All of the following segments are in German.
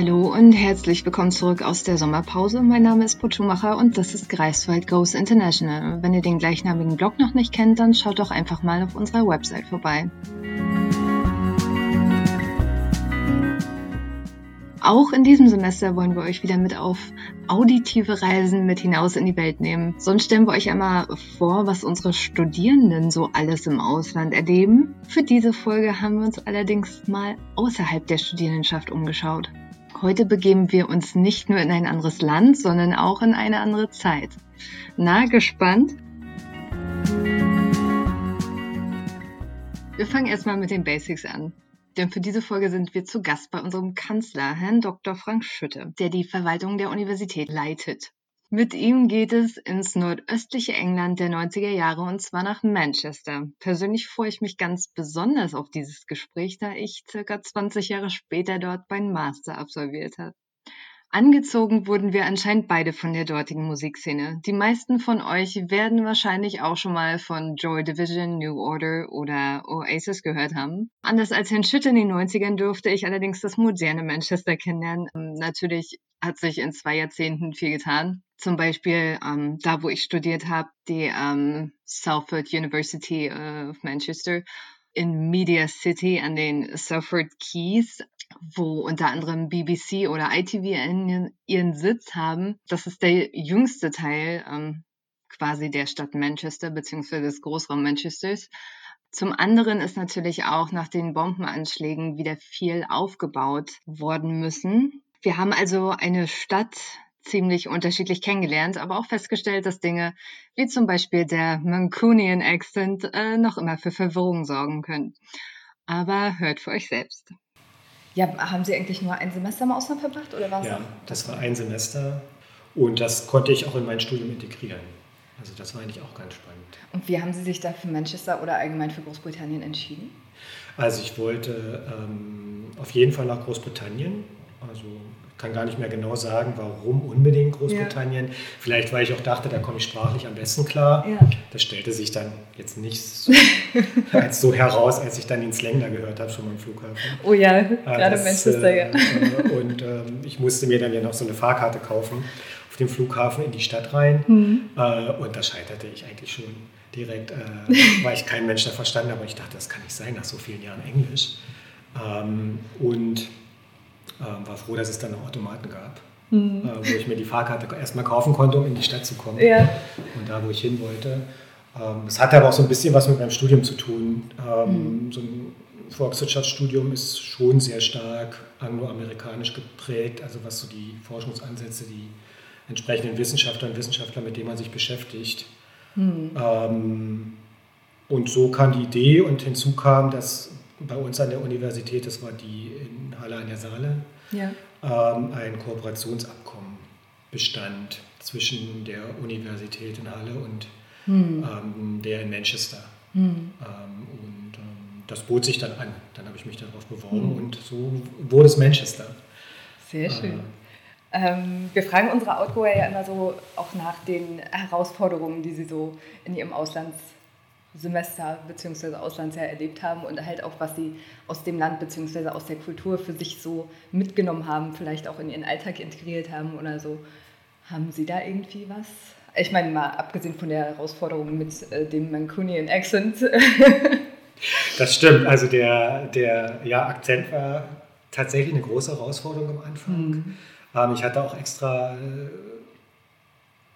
Hallo und herzlich willkommen zurück aus der Sommerpause. Mein Name ist Putschumacher und das ist Greifswald Goes International. Wenn ihr den gleichnamigen Blog noch nicht kennt, dann schaut doch einfach mal auf unserer Website vorbei. Auch in diesem Semester wollen wir euch wieder mit auf auditive Reisen mit hinaus in die Welt nehmen. Sonst stellen wir euch einmal vor, was unsere Studierenden so alles im Ausland erleben. Für diese Folge haben wir uns allerdings mal außerhalb der Studierendenschaft umgeschaut. Heute begeben wir uns nicht nur in ein anderes Land, sondern auch in eine andere Zeit. Na, gespannt? Wir fangen erstmal mit den Basics an. Denn für diese Folge sind wir zu Gast bei unserem Kanzler, Herrn Dr. Frank Schütte, der die Verwaltung der Universität leitet. Mit ihm geht es ins nordöstliche England der 90er Jahre und zwar nach Manchester. Persönlich freue ich mich ganz besonders auf dieses Gespräch, da ich circa 20 Jahre später dort meinen Master absolviert habe. Angezogen wurden wir anscheinend beide von der dortigen Musikszene. Die meisten von euch werden wahrscheinlich auch schon mal von Joy Division, New Order oder Oasis gehört haben. Anders als Herrn Schütte in den 90ern durfte ich allerdings das moderne Manchester kennenlernen. Natürlich hat sich in zwei Jahrzehnten viel getan. Zum Beispiel ähm, da, wo ich studiert habe, die ähm, Salford University of Manchester in Media City an den Salford Keys wo unter anderem BBC oder ITV ihren Sitz haben. Das ist der jüngste Teil ähm, quasi der Stadt Manchester beziehungsweise des Großraum Manchesters. Zum anderen ist natürlich auch nach den Bombenanschlägen wieder viel aufgebaut worden müssen. Wir haben also eine Stadt ziemlich unterschiedlich kennengelernt, aber auch festgestellt, dass Dinge wie zum Beispiel der Mancunian Accent äh, noch immer für Verwirrung sorgen können. Aber hört für euch selbst. Ja, haben Sie eigentlich nur ein Semester im Ausland verbracht oder was? Ja, das war ein Semester und das konnte ich auch in mein Studium integrieren. Also das war eigentlich auch ganz spannend. Und wie haben Sie sich da für Manchester oder allgemein für Großbritannien entschieden? Also ich wollte ähm, auf jeden Fall nach Großbritannien. Also kann gar nicht mehr genau sagen, warum unbedingt Großbritannien. Ja. Vielleicht, weil ich auch dachte, da komme ich sprachlich am besten klar. Ja. Das stellte sich dann jetzt nicht so, als so heraus, als ich dann den Slang da gehört habe, schon mal im Flughafen. Oh ja, äh, gerade das, Manchester, ja. Äh, und äh, ich musste mir dann ja noch so eine Fahrkarte kaufen auf dem Flughafen in die Stadt rein. Mhm. Äh, und da scheiterte ich eigentlich schon direkt, äh, weil ich kein Mensch da verstanden habe. Ich dachte, das kann nicht sein nach so vielen Jahren Englisch. Ähm, und ähm, war froh, dass es dann noch Automaten gab, mhm. äh, wo ich mir die Fahrkarte erstmal kaufen konnte, um in die Stadt zu kommen. Ja. Und da, wo ich hin wollte. Ähm, es hatte aber auch so ein bisschen was mit meinem Studium zu tun. Ähm, mhm. So ein Volkswirtschaftsstudium ist schon sehr stark angloamerikanisch geprägt, also was so die Forschungsansätze, die entsprechenden Wissenschaftler und Wissenschaftler, mit denen man sich beschäftigt. Mhm. Ähm, und so kam die Idee und hinzu kam, dass bei uns an der Universität, das war die in Halle an der Saale, ja. ähm, ein Kooperationsabkommen bestand zwischen der Universität in Halle und hm. ähm, der in Manchester. Hm. Ähm, und ähm, das bot sich dann an. Dann habe ich mich darauf beworben hm. und so wurde es Manchester. Sehr schön. Äh, wir fragen unsere Outgoer ja immer so auch nach den Herausforderungen, die sie so in ihrem Auslands Semester bzw. Auslandsjahr erlebt haben und halt auch, was sie aus dem Land bzw. aus der Kultur für sich so mitgenommen haben, vielleicht auch in ihren Alltag integriert haben oder so. Haben Sie da irgendwie was? Ich meine, mal abgesehen von der Herausforderung mit äh, dem Mancunian Accent. das stimmt. Also der, der ja, Akzent war tatsächlich eine große Herausforderung am Anfang. Mhm. Ähm, ich hatte auch extra äh,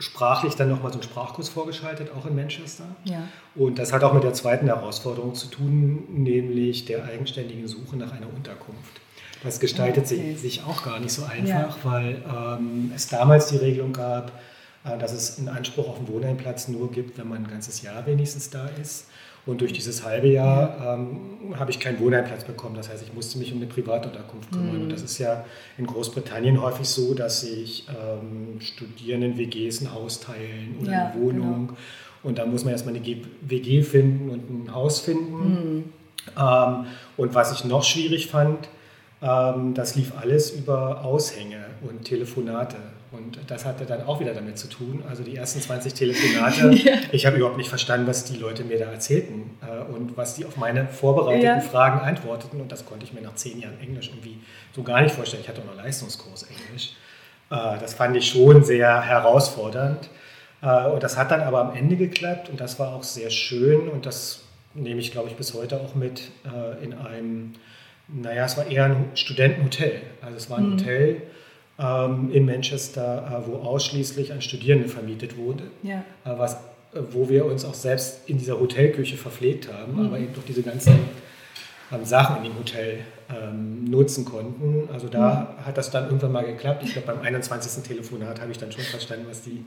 sprachlich dann nochmal so einen Sprachkurs vorgeschaltet, auch in Manchester. Ja. Und das hat auch mit der zweiten Herausforderung zu tun, nämlich der eigenständigen Suche nach einer Unterkunft. Das gestaltet okay. sich, sich, auch gar nicht so einfach, ja. weil ähm, es damals die Regelung gab, äh, dass es einen Anspruch auf einen Wohneinplatz nur gibt, wenn man ein ganzes Jahr wenigstens da ist. Und durch dieses halbe Jahr ähm, habe ich keinen Wohneinplatz bekommen. Das heißt, ich musste mich um eine Privatunterkunft kümmern. Mhm. Und das ist ja in Großbritannien häufig so, dass sich ähm, Studierenden WGs ein Haus teilen oder ja, eine Wohnung. Genau. Und da muss man erstmal eine WG finden und ein Haus finden. Mhm. Ähm, und was ich noch schwierig fand, das lief alles über Aushänge und Telefonate. Und das hatte dann auch wieder damit zu tun. Also die ersten 20 Telefonate, ja. ich habe überhaupt nicht verstanden, was die Leute mir da erzählten äh, und was die auf meine vorbereiteten ja. Fragen antworteten. Und das konnte ich mir nach zehn Jahren Englisch irgendwie so gar nicht vorstellen. Ich hatte auch noch Leistungskurs Englisch. Äh, das fand ich schon sehr herausfordernd. Äh, und das hat dann aber am Ende geklappt und das war auch sehr schön. Und das nehme ich, glaube ich, bis heute auch mit in einem, naja, es war eher ein Studentenhotel. Also es war ein mhm. Hotel ähm, in Manchester, äh, wo ausschließlich an Studierende vermietet wurde, ja. äh, was, äh, wo wir uns auch selbst in dieser Hotelküche verpflegt haben, mhm. aber eben durch diese ganzen ähm, Sachen in dem Hotel ähm, nutzen konnten. Also da mhm. hat das dann irgendwann mal geklappt. Ich glaube, beim 21. Telefonat habe ich dann schon verstanden, was die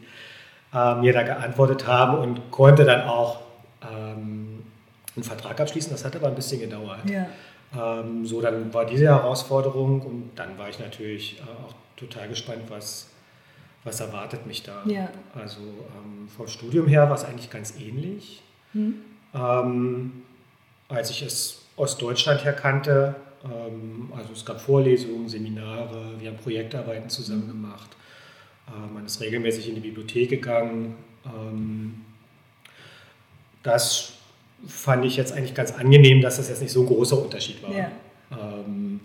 äh, mir da geantwortet haben und konnte dann auch ähm, einen Vertrag abschließen. Das hat aber ein bisschen gedauert. Ja. Ähm, so, dann war diese Herausforderung und dann war ich natürlich äh, auch total gespannt, was, was erwartet mich da. Ja. Also ähm, vom Studium her war es eigentlich ganz ähnlich. Hm. Ähm, als ich es aus Deutschland her kannte, ähm, also es gab Vorlesungen, Seminare, wir haben Projektarbeiten zusammen hm. gemacht. Äh, man ist regelmäßig in die Bibliothek gegangen. Ähm, das fand ich jetzt eigentlich ganz angenehm, dass das jetzt nicht so ein großer Unterschied war. Ja. Ähm,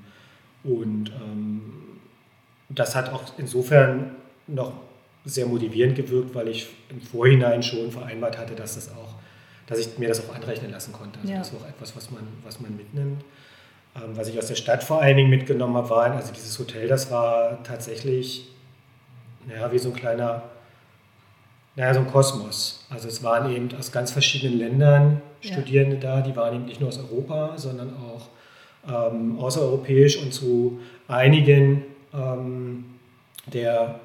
und ähm, das hat auch insofern noch sehr motivierend gewirkt, weil ich im Vorhinein schon vereinbart hatte, dass, das auch, dass ich mir das auch anrechnen lassen konnte. Also ja. das war auch etwas, was man, was man mitnimmt. Ähm, was ich aus der Stadt vor allen Dingen mitgenommen habe, war, also dieses Hotel, das war tatsächlich naja, wie so ein kleiner, naja, so ein Kosmos. Also es waren eben aus ganz verschiedenen Ländern Studierende da, die waren eben nicht nur aus Europa, sondern auch ähm, außereuropäisch und zu einigen ähm, der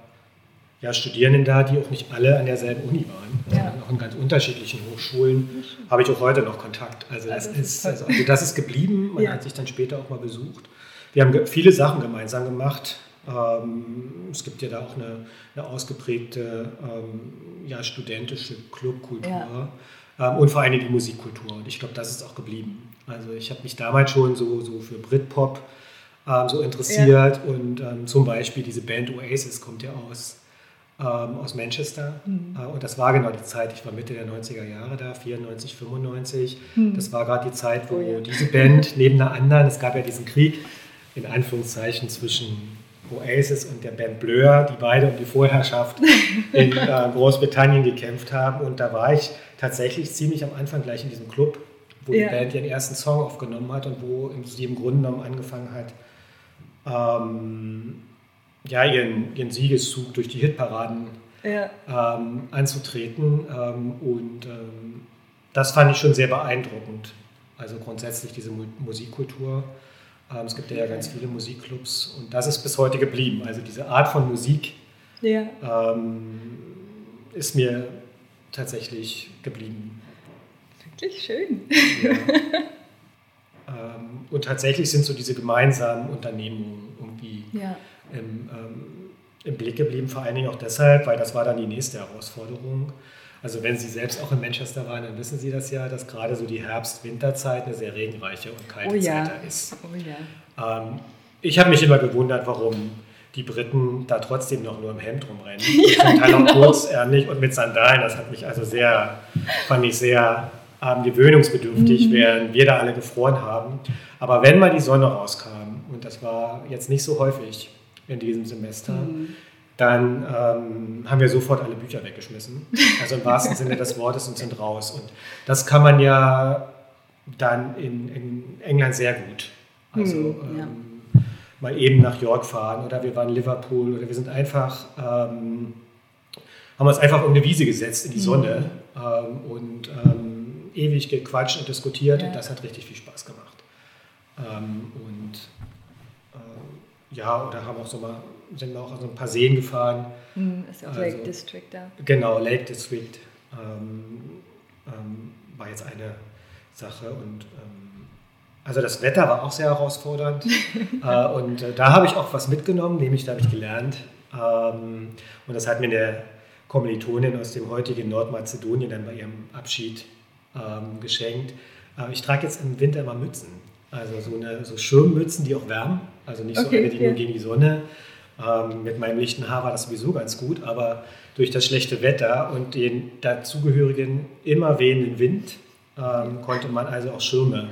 ja, Studierenden da, die auch nicht alle an derselben Uni waren, ja. sondern auch in ganz unterschiedlichen Hochschulen, habe ich auch heute noch Kontakt. Also das, das ist, also, also, das ist geblieben, man ja. hat sich dann später auch mal besucht. Wir haben viele Sachen gemeinsam gemacht. Ähm, es gibt ja da auch eine, eine ausgeprägte ähm, ja, studentische Clubkultur und vor allem die Musikkultur. Und ich glaube, das ist auch geblieben. Also ich habe mich damals schon so, so für Britpop ähm, so interessiert ja. und ähm, zum Beispiel diese Band Oasis kommt ja aus, ähm, aus Manchester mhm. äh, und das war genau die Zeit, ich war Mitte der 90er Jahre da, 94, 95. Mhm. Das war gerade die Zeit, wo oh, diese Band neben einer anderen, es gab ja diesen Krieg in Anführungszeichen zwischen Oasis und der Band Blur, die beide um die Vorherrschaft in äh, Großbritannien gekämpft haben. Und da war ich tatsächlich ziemlich am Anfang gleich in diesem Club, wo ja. die Band ihren ersten Song aufgenommen hat und wo sie im Grunde genommen angefangen hat, ähm, ja, ihren, ihren Siegeszug durch die Hitparaden ja. ähm, anzutreten. Ähm, und ähm, das fand ich schon sehr beeindruckend. Also grundsätzlich diese Musikkultur. Ähm, es gibt ja ganz viele Musikclubs und das ist bis heute geblieben. Also diese Art von Musik ja. ähm, ist mir tatsächlich geblieben. Wirklich schön. Ja. ähm, und tatsächlich sind so diese gemeinsamen Unternehmungen irgendwie ja. im, ähm, im Blick geblieben, vor allen Dingen auch deshalb, weil das war dann die nächste Herausforderung. Also wenn Sie selbst auch in Manchester waren, dann wissen Sie das ja, dass gerade so die Herbst-Winterzeit eine sehr regenreiche und kalte oh ja. Zeit da ist. Oh ja. Ähm, ich habe mich immer gewundert, warum die Briten da trotzdem noch nur im Hemd rumrennen. Ja, zum Teil genau. auch kurzärmlich und mit Sandalen. Das hat mich also sehr, fand ich sehr ähm, gewöhnungsbedürftig, mhm. während wir da alle gefroren haben. Aber wenn mal die Sonne rauskam, und das war jetzt nicht so häufig in diesem Semester, mhm dann ähm, haben wir sofort alle Bücher weggeschmissen. Also im wahrsten Sinne des Wortes und sind raus. Und das kann man ja dann in, in England sehr gut. Also hm, ja. ähm, mal eben nach York fahren oder wir waren in Liverpool oder wir sind einfach, ähm, haben uns einfach um eine Wiese gesetzt in die hm. Sonne mhm. und ähm, ewig gequatscht und diskutiert ja. und das hat richtig viel Spaß gemacht. Ähm, und äh, ja, oder haben auch so mal sind wir auch also ein paar Seen gefahren. Mm, ist ja auch also, Lake District da. Genau, Lake District ähm, ähm, war jetzt eine Sache und ähm, also das Wetter war auch sehr herausfordernd äh, und äh, da habe ich auch was mitgenommen, nämlich da habe ich gelernt ähm, und das hat mir eine Kommilitonin aus dem heutigen Nordmazedonien dann bei ihrem Abschied ähm, geschenkt. Äh, ich trage jetzt im Winter immer Mützen. Also so, eine, so Schirmmützen, die auch wärmen. Also nicht so okay, eine, die ja. nur gegen die Sonne. Ähm, mit meinem lichten Haar war das sowieso ganz gut, aber durch das schlechte Wetter und den dazugehörigen immer wehenden Wind ähm, konnte man also auch Schirme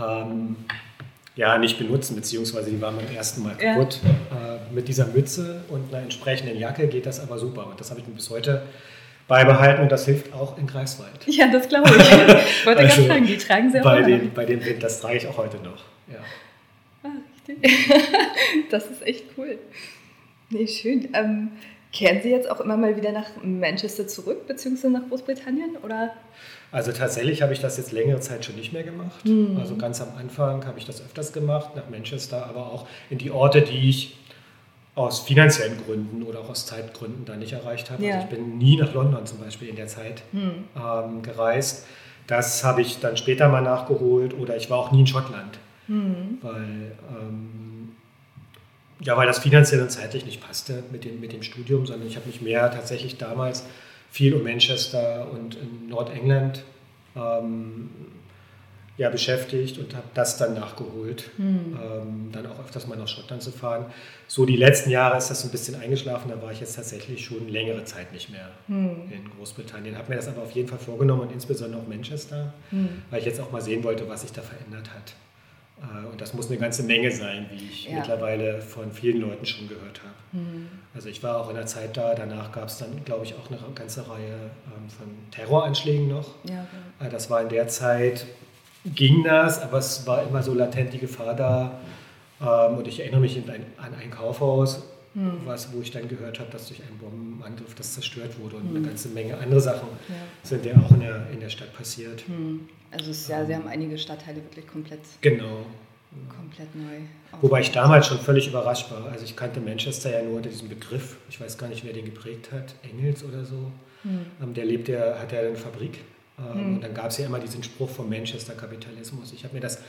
ähm, ja, nicht benutzen, beziehungsweise die waren beim ersten Mal kaputt. Ja. Äh, mit dieser Mütze und einer entsprechenden Jacke geht das aber super und das habe ich mir bis heute beibehalten und das hilft auch in Greifswald. Ja, das glaube ich. Ich wollte also, gerade fragen, die tragen sie auch bei, den, bei dem Wind, das trage ich auch heute noch. Ja. Das ist echt cool. Nee, schön. Ähm, kehren Sie jetzt auch immer mal wieder nach Manchester zurück, beziehungsweise nach Großbritannien? Oder? Also tatsächlich habe ich das jetzt längere Zeit schon nicht mehr gemacht. Mhm. Also ganz am Anfang habe ich das öfters gemacht, nach Manchester, aber auch in die Orte, die ich aus finanziellen Gründen oder auch aus Zeitgründen da nicht erreicht habe. Also ja. Also ich bin nie nach London zum Beispiel in der Zeit mhm. ähm, gereist. Das habe ich dann später mal nachgeholt oder ich war auch nie in Schottland, mhm. weil ähm, ja, weil das finanziell und zeitlich nicht passte mit dem, mit dem Studium, sondern ich habe mich mehr tatsächlich damals viel um Manchester und in Nordengland ähm, ja, beschäftigt und habe das dann nachgeholt, mhm. ähm, dann auch öfters mal nach Schottland zu fahren. So die letzten Jahre ist das ein bisschen eingeschlafen, da war ich jetzt tatsächlich schon längere Zeit nicht mehr mhm. in Großbritannien. Habe mir das aber auf jeden Fall vorgenommen und insbesondere auch Manchester, mhm. weil ich jetzt auch mal sehen wollte, was sich da verändert hat. Äh, und das muss eine ganze Menge sein, wie ich ja. mittlerweile von vielen Leuten schon gehört habe. Mhm. Also ich war auch in der Zeit da, danach gab es dann, glaube ich, auch eine ganze Reihe ähm, von Terroranschlägen noch. Ja, okay. Äh, das war in der Zeit, ging das, aber es war immer so latent die Gefahr da. Ähm, und ich erinnere mich an ein Kaufhaus, mhm. was, wo ich dann gehört habe, dass durch einen Bombenangriff das zerstört wurde. Und mhm. eine ganze Menge andere Sachen ja. sind ja auch in der, in der Stadt passiert. Mhm. Also es, ja, sie haben einige Stadtteile wirklich komplett, genau. komplett neu. Wobei ich damals schon völlig überrascht war. Also ich kannte Manchester ja nur unter diesem Begriff. Ich weiß gar nicht, wer den geprägt hat. Engels oder so. Mhm. der lebt ja, hat ja eine Fabrik. Mhm. Und dann gab es ja immer diesen Spruch vom Manchester-Kapitalismus. Ich habe mir das,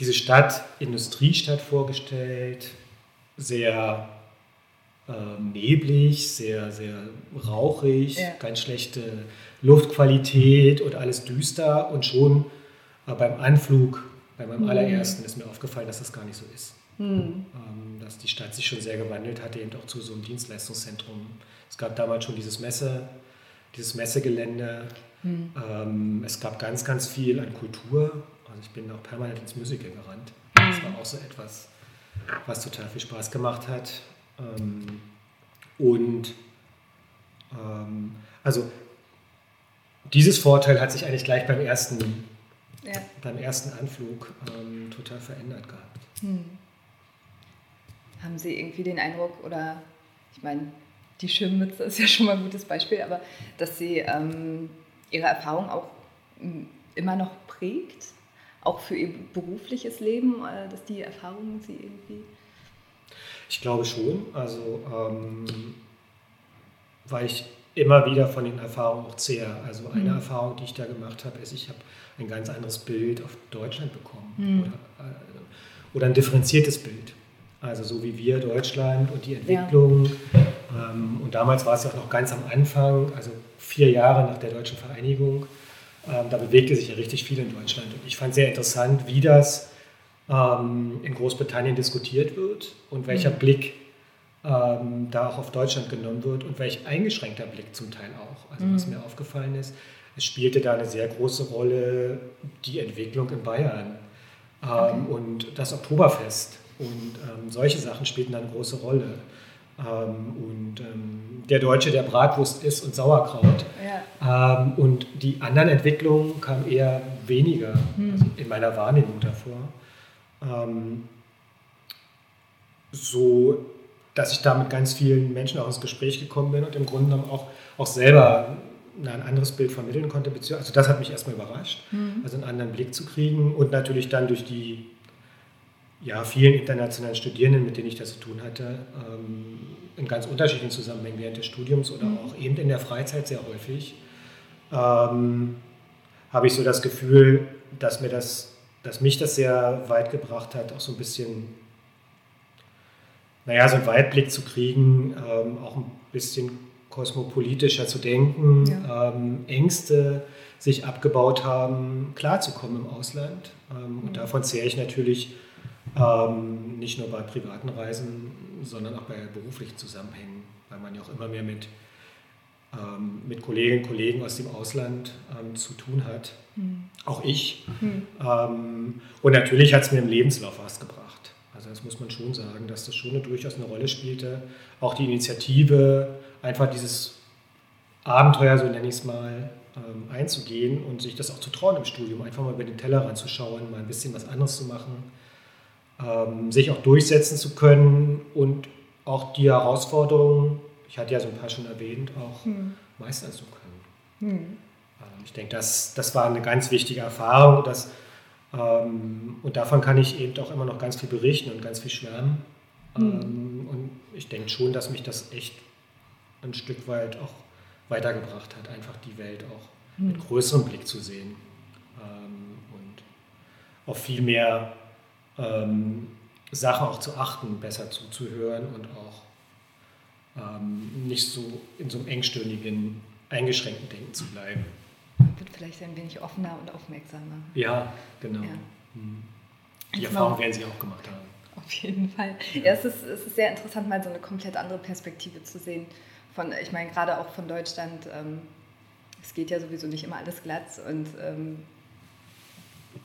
diese Stadt, Industriestadt vorgestellt, sehr äh, neblig, sehr, sehr rauchig, ja. ganz schlechte Luftqualität und alles düster und schon äh, beim Anflug, bei meinem mhm. allerersten, ist mir aufgefallen, dass das gar nicht so ist. Mhm. Ähm, dass die Stadt sich schon sehr gewandelt hatte, eben auch zu so einem Dienstleistungszentrum. Es gab damals schon dieses Messe, dieses Messegelände. Mhm. Ähm, es gab ganz, ganz viel an Kultur. Also ich bin auch permanent ins Musical gerannt. Das war auch so etwas, was total viel Spaß gemacht hat. Ähm, und ähm, also dieses Vorteil hat sich eigentlich gleich beim ersten, ja. beim ersten Anflug ähm, total verändert gehabt. Hm. Haben Sie irgendwie den Eindruck, oder ich meine, die Schirmmütze ist ja schon mal ein gutes Beispiel, aber dass Sie ähm, Ihre Erfahrung auch hm, immer noch prägt, auch für Ihr berufliches Leben, äh, dass die Erfahrungen Sie irgendwie. Ich glaube schon. Also, ähm, weil ich immer wieder von den Erfahrungen auch zehre. Also eine mhm. Erfahrung, die ich da gemacht habe, ist, ich habe ein ganz anderes Bild auf Deutschland bekommen mhm. oder, äh, oder, ein differenziertes Bild. Also so wie wir Deutschland und die Entwicklung. Ja. Ähm, und damals war es ja auch noch ganz am Anfang, also vier Jahre nach der deutschen Vereinigung. Ähm, da bewegte sich ja richtig viel in Deutschland. Und ich fand sehr interessant, wie das ähm, in Großbritannien diskutiert wird und welcher mhm. Blick ähm, da auch auf Deutschland genommen wird und welch eingeschränkter Blick zum Teil auch. Also mhm. was mir aufgefallen ist, es spielte da eine sehr große Rolle die Entwicklung in Bayern ähm, okay. und das Oktoberfest und ähm, solche Sachen spielten da eine große Rolle. Ähm, und ähm, der Deutsche, der Bratwurst isst und Sauerkraut. Ja. Ähm, und die anderen Entwicklungen kamen eher weniger mhm. also in meiner Wahrnehmung davor. So dass ich da mit ganz vielen Menschen auch ins Gespräch gekommen bin und im Grunde genommen auch, auch selber ein anderes Bild vermitteln konnte. Also das hat mich erstmal überrascht, mhm. also einen anderen Blick zu kriegen und natürlich dann durch die ja, vielen internationalen Studierenden, mit denen ich das zu tun hatte, ähm, in ganz unterschiedlichen Zusammenhängen während des Studiums oder mhm. auch eben in der Freizeit sehr häufig, ähm, habe ich so das Gefühl, dass mir das, dass mich das sehr weit gebracht hat, auch so ein bisschen naja, so einen Weitblick zu kriegen, ähm, auch ein bisschen kosmopolitischer zu denken, ja. ähm, Ängste sich abgebaut haben, klarzukommen im Ausland. Ähm, und mhm. davon zehre ich natürlich ähm, nicht nur bei privaten Reisen, sondern auch bei beruflichen Zusammenhängen, weil man ja auch immer mehr mit, ähm, mit Kolleginnen und Kollegen aus dem Ausland ähm, zu tun hat. Mhm. Auch ich. Mhm. Und natürlich hat es mir im Lebenslauf was gebracht. Also das muss man schon sagen, dass das schon eine, durchaus eine Rolle spielte. Auch die Initiative, einfach dieses Abenteuer, so nenne ich es mal, ähm, einzugehen und sich das auch zu trauen im Studium, einfach mal über den Teller ranzuschauen, mal ein bisschen was anderes zu machen, ähm, sich auch durchsetzen zu können und auch die Herausforderungen, ich hatte ja so ein paar schon erwähnt, auch hm. meistern zu können. Hm. Ähm, ich denke, das, das war eine ganz wichtige Erfahrung dass, ähm, und davon kann ich eben auch immer noch ganz viel berichten und ganz viel schwärmen. Hm. Ähm, und ich denke schon, dass mich das echt ein Stück weit auch weitergebracht hat, einfach die Welt auch hm. mit größerem Blick zu sehen ähm, und auf viel mehr ähm, Sachen auch zu achten, besser zuzuhören und auch ähm, nicht so in so einem engstirnigen, eingeschränkten Denken zu bleiben. Wird vielleicht ein wenig offener und aufmerksamer. Ja, genau. Ja. Hm. Die Erfahrung werden Sie auch gemacht haben. Auf jeden Fall. Ja, es, ist, es ist sehr interessant, mal so eine komplett andere Perspektive zu sehen von, ich meine, gerade auch von Deutschland, ähm, es geht ja sowieso nicht immer alles glatt und ähm,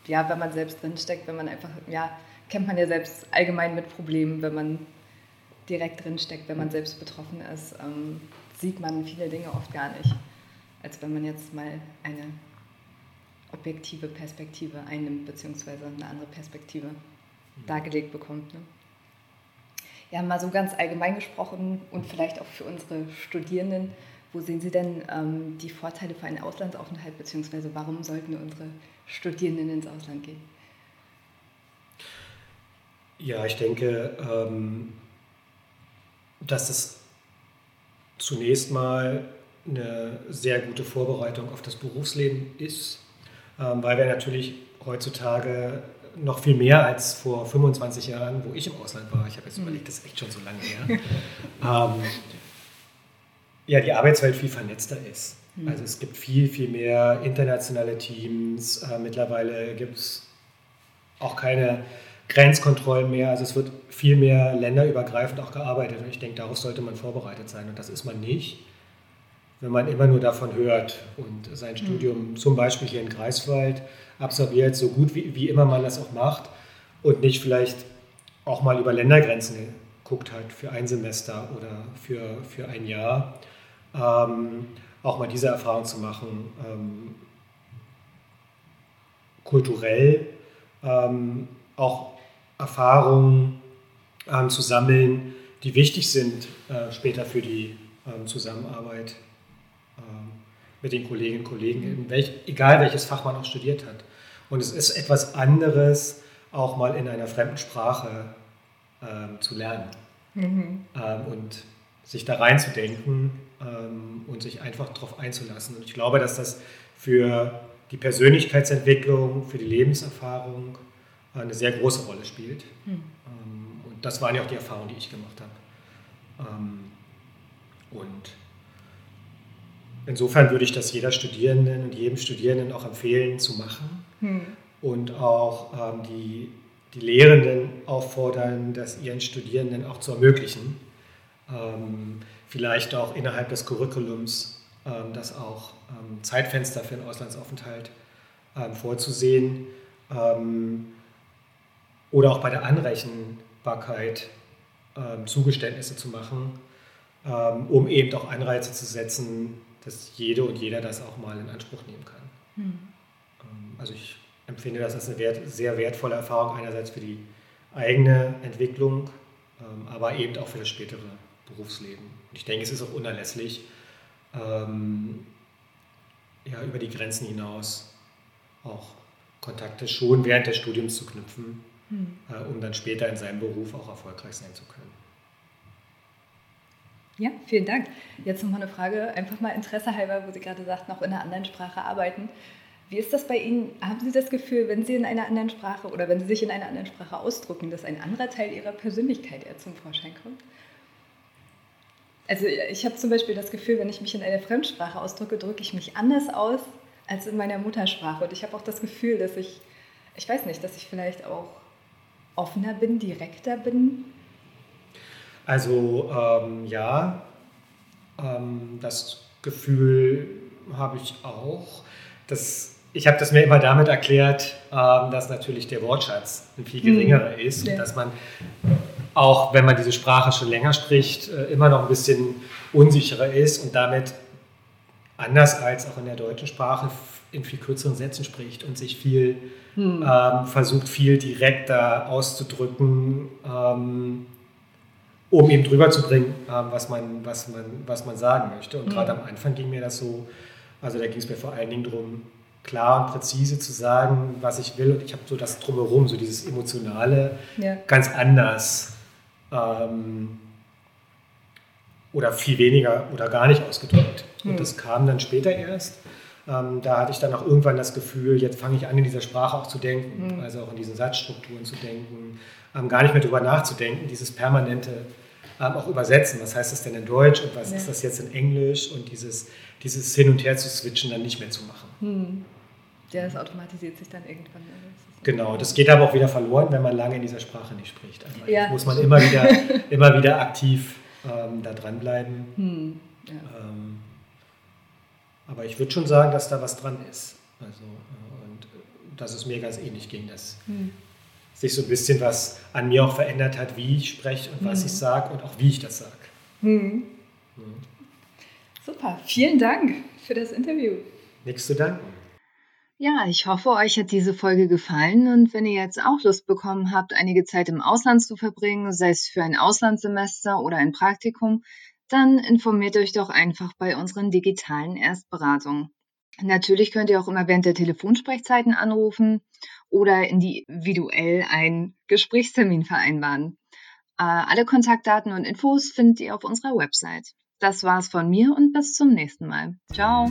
ja, wenn man selbst drinsteckt, wenn man einfach, ja, kennt man ja selbst allgemein mit Problemen, wenn man direkt drinsteckt, wenn man selbst betroffen ist, ähm, sieht man viele Dinge oft gar nicht, als wenn man jetzt mal eine objektive Perspektive einnimmt, beziehungsweise eine andere Perspektive mhm. dargelegt bekommt. Ne? Ja, mal so ganz allgemein gesprochen und vielleicht auch für unsere Studierenden, wo sehen Sie denn ähm, die Vorteile für einen Auslandsaufenthalt, beziehungsweise warum sollten unsere Studierenden ins Ausland gehen? Ja, ich denke, ähm, dass es zunächst mal eine sehr gute Vorbereitung auf das Berufsleben ist, ähm, weil wir natürlich heutzutage noch viel mehr als vor 25 Jahren, wo ich im Ausland war. Ich habe jetzt mhm. überlegt, das ist echt schon so lange her. ähm, ja, die Arbeitswelt viel vernetzter ist. Mhm. Also es gibt viel, viel mehr internationale Teams. Äh, mittlerweile gibt es auch keine Grenzkontrollen mehr. Also es wird viel mehr länderübergreifend auch gearbeitet. Und ich denke, darauf sollte man vorbereitet sein. Und das ist man nicht, wenn man immer nur davon hört und sein mhm. Studium zum Beispiel hier in Greifswald absolviert, so gut wie, wie immer man das auch macht und nicht vielleicht auch mal über Ländergrenzen geguckt hat für ein Semester oder für, für ein Jahr. Ähm, auch mal diese Erfahrung zu machen, ähm, kulturell ähm, auch Erfahrungen ähm, zu sammeln, die wichtig sind äh, später für die ähm, Zusammenarbeit ähm, mit den Kolleginnen und Kollegen, welch, egal welches Fach man auch studiert hat. Und es ist etwas anderes, auch mal in einer fremden Sprache ähm, zu lernen mhm. ähm, und sich da reinzudenken ähm, und sich einfach darauf einzulassen. Und ich glaube, dass das für die Persönlichkeitsentwicklung, für die Lebenserfahrung eine sehr große Rolle spielt. Mhm. und das waren ja auch die Erfahrungen, die ich gemacht habe. Ähm, und insofern würde ich das jeder Studierenden und jedem Studierenden auch empfehlen zu machen hm. und auch ähm, die, die Lehrenden auffordern, das ihren Studierenden auch zu ermöglichen. Vielleicht auch innerhalb des Curriculums das auch Zeitfenster für einen Auslandsaufenthalt vorzusehen ähm, oder auch bei der Anrechenbarkeit Zugeständnisse zu machen, um eben auch Anreize zu setzen, dass jede und jeder das auch mal in Anspruch nehmen kann. Hm. Also ich empfinde das als eine wert, sehr wertvolle Erfahrung, einerseits für die eigene Entwicklung, ähm, aber eben auch für das spätere Berufsleben. Und ich denke, es ist auch unerlässlich, ähm, ja, über die Grenzen hinaus auch Kontakte schon während des Studiums zu knüpfen, hm. äh, um dann später in seinem Beruf auch erfolgreich sein zu können. Ja, vielen Dank. Jetzt nochmal eine Frage, einfach mal Interesse halber, wo Sie gerade sagt, noch in einer anderen Sprache arbeiten. Wie ist das bei Ihnen? Haben Sie das Gefühl, wenn Sie in einer anderen Sprache oder wenn Sie sich in einer anderen Sprache ausdrücken, dass ein anderer Teil Ihrer Persönlichkeit eher zum Vorschein kommt? Also ich habe zum Beispiel das Gefühl, wenn ich mich in einer Fremdsprache ausdrücke, drücke ich mich anders aus, als in meiner Muttersprache. Und ich habe auch das Gefühl, dass ich, ich weiß nicht, dass ich vielleicht auch offener bin, direkter bin. Also ähm, ja, ähm, das Gefühl habe ich auch. Das, ich habe das mir immer damit erklärt, ähm, dass natürlich der Wortschatz ein viel geringerer mhm. ist ja. und dass man auch, wenn man diese Sprache schon länger spricht, äh, immer noch ein bisschen unsicherer ist und damit anders als auch in der deutschen Sprache in viel kürzeren Sätzen spricht und sich viel hm. ähm, versucht, viel direkter auszudrücken, ähm, um eben drüber zu bringen, ähm, was, man, was, man, was man sagen möchte. Und hm. gerade am Anfang ging mir das so, also da ging es mir vor allen Dingen darum, klar und präzise zu sagen, was ich will. Und ich habe so das drumherum, so dieses Emotionale, ja. ganz anders ähm, oder viel weniger oder gar nicht ausgedrückt. Und hm. das kam dann später erst. Ähm, da hatte ich dann auch irgendwann das Gefühl, jetzt fange ich an, in dieser Sprache auch zu denken, mhm. also auch in diesen Satzstrukturen zu denken, ähm, gar nicht mehr darüber nachzudenken, dieses permanente ähm, auch übersetzen. Was heißt das denn in Deutsch und was ja. ist das jetzt in Englisch und dieses, dieses Hin und Her zu switchen dann nicht mehr zu machen. Mhm. Ja, das automatisiert sich dann irgendwann. Genau, das geht aber auch wieder verloren, wenn man lange in dieser Sprache nicht spricht. Also ja. muss man immer wieder, immer wieder aktiv ähm, da dranbleiben. Hm. Ja. Ähm, aber ich würde schon sagen, dass da was dran ist. Also, äh, und äh, dass es mir ganz ähnlich ging, dass hm. sich so ein bisschen was an mir auch verändert hat, wie ich spreche und hm. was ich sage und auch wie ich das sage. Hm. Super, vielen Dank für das Interview. Nichts zu danken. Ja, ich hoffe, euch hat diese Folge gefallen und wenn ihr jetzt auch Lust bekommen habt, einige Zeit im Ausland zu verbringen, sei es für ein Auslandssemester oder ein Praktikum, dann informiert euch doch einfach bei unseren digitalen Erstberatungen. Natürlich könnt ihr auch immer während der Telefonsprechzeiten anrufen oder individuell einen Gesprächstermin vereinbaren. Äh, alle Kontaktdaten und Infos findet ihr auf unserer Website. Das war's von mir und bis zum nächsten Mal. Ciao!